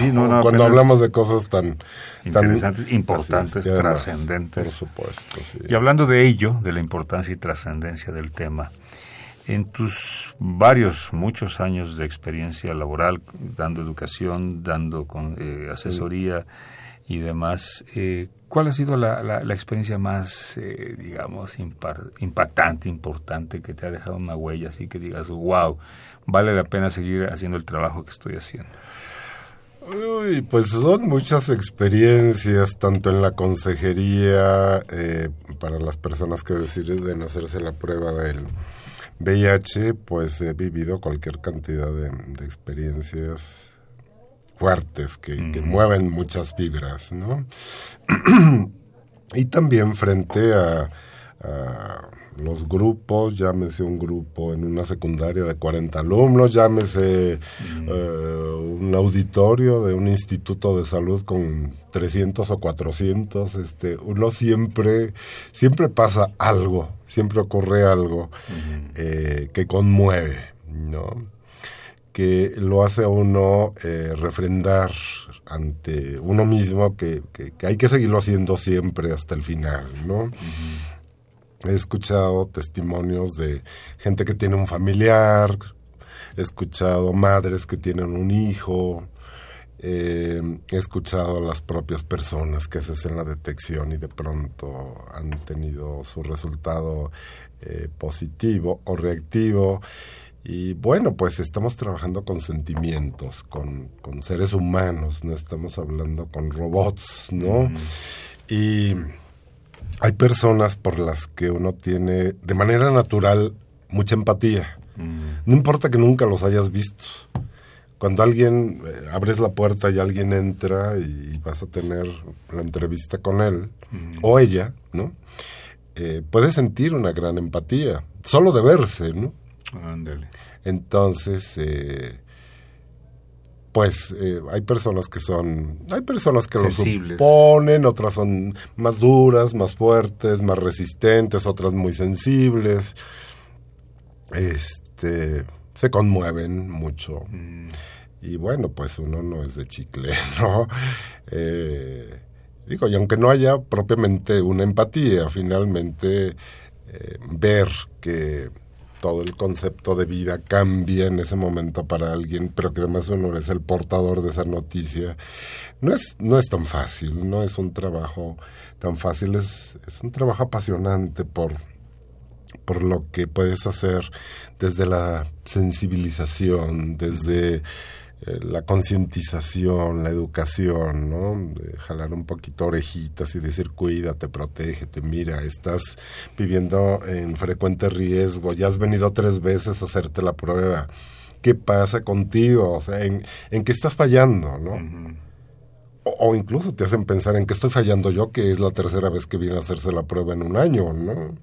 Cuando hablamos de cosas tan interesantes, importantes, trascendentes. Por supuesto, sí. Y hablando de ello, de la importancia y trascendencia del tema, en tus varios, muchos años de experiencia laboral, dando educación, dando con, eh, asesoría y demás, eh, ¿Cuál ha sido la, la, experiencia más, eh, digamos, impactante, importante, que te ha dejado una huella así que digas, wow, vale la pena seguir haciendo el trabajo que estoy haciendo? Uy, pues son muchas experiencias, tanto en la consejería, eh, para las personas que deciden hacerse la prueba del VIH, pues he vivido cualquier cantidad de experiencias fuertes que, mueven muchas vibras, ¿no? y también frente a, los grupos, llámese un grupo en una secundaria de 40 alumnos, llámese eh, un auditorio de un instituto de salud con 300 o 400, este, uno siempre, siempre pasa algo, siempre ocurre algo eh, que conmueve, ¿no? Que lo hace a uno eh, refrendar ante uno mismo que, hay que seguirlo haciendo siempre hasta el final, ¿no? He escuchado testimonios de gente que tiene un familiar, he escuchado madres que tienen un hijo, eh, he escuchado a las propias personas que hacen la detección y de pronto han tenido su resultado eh, positivo o reactivo. Y bueno, pues estamos trabajando con sentimientos, con, con seres humanos, no estamos hablando con robots, ¿no? Mm. Y hay personas por las que uno tiene de manera natural mucha empatía. Mm. No importa que nunca los hayas visto. Cuando alguien eh, abres la puerta y alguien entra y vas a tener la entrevista con él mm. o ella, ¿no? Eh, puedes sentir una gran empatía, solo de verse, ¿no? Entonces, eh, pues eh, hay personas que son, hay personas que lo suponen, otras son más duras, más fuertes, más resistentes, otras muy sensibles, este, se conmueven mucho. Mm. Y bueno, pues uno no es de chicle, ¿no? Eh, digo, y aunque no haya propiamente una empatía, finalmente ver que todo el concepto de vida cambia en ese momento para alguien, pero que además uno es el portador de esa noticia, no es, no es tan fácil, no es un trabajo tan fácil, es, es un trabajo apasionante por, por lo que puedes hacer desde la sensibilización, desde eh, la concientización, la educación, ¿no? De jalar un poquito orejitas y decir cuídate, protégete, mira, estás viviendo en frecuente riesgo, ya has venido tres veces a hacerte la prueba. ¿Qué pasa contigo? O sea, ¿en, en qué estás fallando, no? o, incluso te hacen pensar en qué estoy fallando yo, que es la tercera vez que viene a hacerse la prueba en un año, ¿no?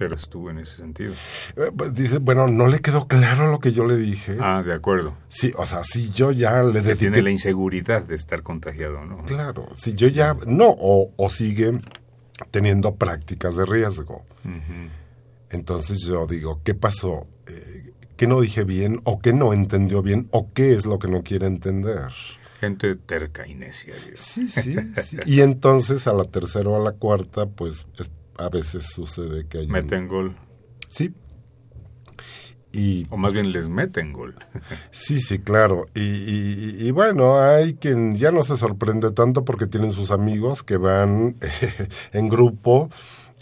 Pero estuvo en ese sentido. Eh, pues, dice, bueno, no le quedó claro lo que yo le dije. Ah, de acuerdo. Sí, o sea, si yo ya le dediqué... Tiene la inseguridad de estar contagiado, ¿no? Claro, si yo ya... No, o, sigue teniendo prácticas de riesgo. Entonces yo digo, ¿qué pasó? Eh, ¿Qué no dije bien o qué no entendió bien o qué es lo que no quiere entender? Gente terca y necia. Sí, sí, sí. Y entonces a la tercera o a la cuarta, pues a veces sucede que hay... Meten gol. Sí, y, o más bien les meten gol. sí, sí, claro. Y, bueno, hay quien ya no se sorprende tanto porque tienen sus amigos que van en grupo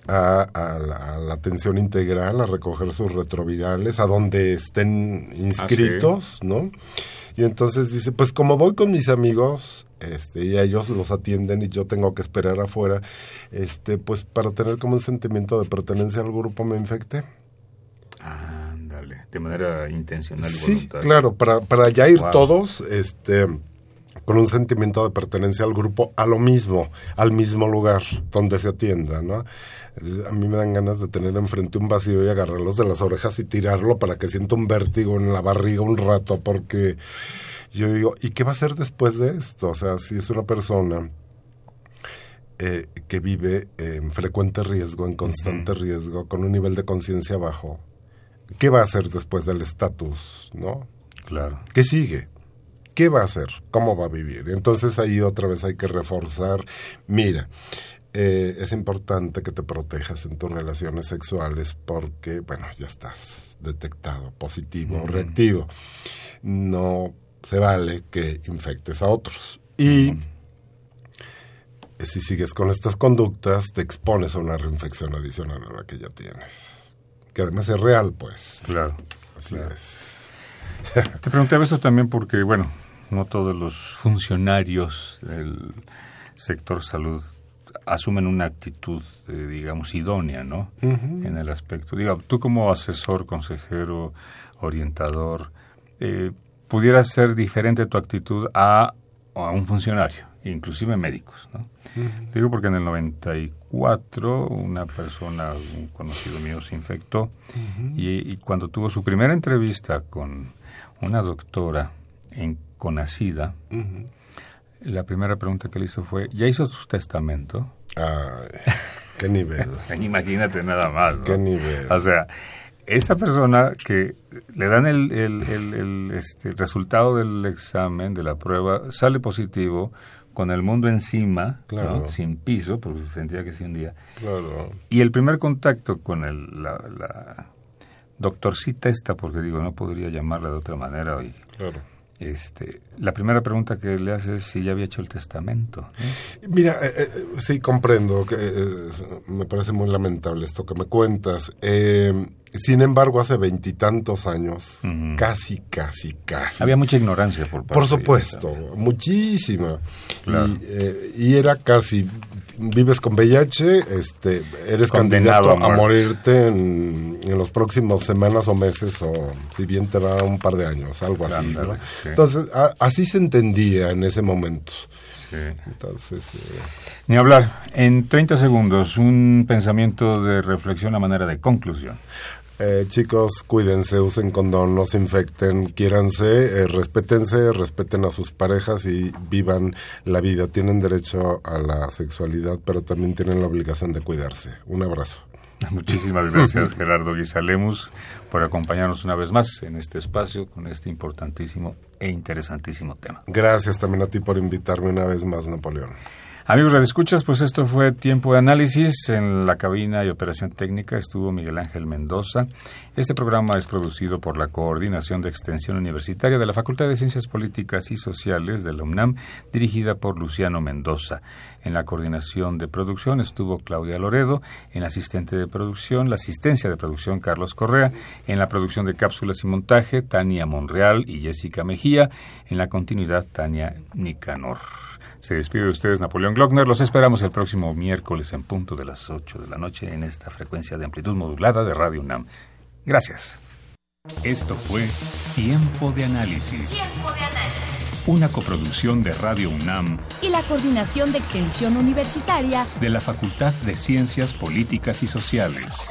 a, la, atención integral, a recoger sus retrovirales, a donde estén inscritos, ah, ¿no? Y entonces dice, pues como voy con mis amigos, este, y ellos los atienden y yo tengo que esperar afuera, este, pues para tener como un sentimiento de pertenencia al grupo me infecté. Ah de manera intencional y sí, claro, para, para ya ir todos este, con un sentimiento de pertenencia al grupo, a lo mismo, al mismo lugar donde se atienda, ¿no? A mí me dan ganas de tener enfrente un vacío y agarrarlos de las orejas y tirarlo para que sienta un vértigo en la barriga un rato, porque yo digo, ¿y qué va a hacer después de esto? O sea, si es una persona eh, que vive en frecuente riesgo, en constante riesgo, con un nivel de conciencia bajo, ¿qué va a hacer después del estatus, no? Claro. ¿Qué sigue? ¿Qué va a hacer? ¿Cómo va a vivir? Entonces ahí otra vez hay que reforzar, mira, eh, es importante que te protejas en tus relaciones sexuales porque, bueno, ya estás detectado, positivo o reactivo. No se vale que infectes a otros. Y si sigues con estas conductas, te expones a una reinfección adicional a la que ya tienes que además es real, pues. Claro. Así es. Te preguntaba eso también porque, bueno, no todos los funcionarios del sector salud asumen una actitud, eh, digamos, idónea, ¿no? En el aspecto. Diga, tú como asesor, consejero, orientador, eh, ¿pudiera ser diferente tu actitud a, a un funcionario, inclusive médicos, ¿no? Digo porque en el 94 una persona, un conocido mío, se infectó y, cuando tuvo su primera entrevista con una doctora en Conacida, la primera pregunta que le hizo fue, ¿ya hizo su testamento? Qué nivel. Imagínate nada más. Qué nivel. O sea, esta persona que le dan el, el, el, este, resultado del examen, de la prueba, sale positivo, con el mundo encima, sin piso, porque se sentía que sí un día. Y el primer contacto con el, la, la, doctorcita esta, porque digo, no podría llamarla de otra manera hoy. Este, la primera pregunta que le hace es si ya había hecho el testamento. Mira, eh, eh, sí comprendo, que eh, me parece muy lamentable esto que me cuentas. Sin embargo, hace veintitantos años, casi, casi, casi. Había mucha ignorancia por parte Por supuesto, muchísima. Y, era casi, vives con VIH, este, eres candidato a, morirte en, los próximos semanas o meses, o si bien te va un par de años, algo así. Entonces, así se entendía en ese momento. Sí. Entonces. Eh, Ni hablar. En 30 segundos, un pensamiento de reflexión a manera de conclusión. Eh, chicos, cuídense, usen condón, no se infecten, quiéranse, eh, respétense, respeten a sus parejas y vivan la vida. Tienen derecho a la sexualidad, pero también tienen la obligación de cuidarse. Un abrazo. Muchísimas gracias, Gerardo Guisalemus, por acompañarnos una vez más en este espacio con este importantísimo e interesantísimo tema. Gracias también a ti por invitarme una vez más, Napoleón. Amigos escuchas, pues esto fue Tiempo de Análisis. En la cabina y operación técnica estuvo Miguel Ángel Mendoza. Este programa es producido por la Coordinación de Extensión Universitaria de la Facultad de Ciencias Políticas y Sociales de la UNAM, dirigida por Luciano Mendoza. En la coordinación de producción estuvo Claudia Loredo, en asistente de producción, la asistencia de producción Carlos Correa, en la producción de cápsulas y montaje Tania Monreal y Jessica Mejía, en la continuidad Tania Nicanor. Se despide de ustedes Napoleón Glockner. Los esperamos el próximo miércoles en punto de las 8 de la noche en esta frecuencia de amplitud modulada de Radio UNAM. Gracias. Esto fue Tiempo de Análisis. Tiempo de Análisis. Una coproducción de Radio UNAM y la Coordinación de Extensión Universitaria de la Facultad de Ciencias Políticas y Sociales.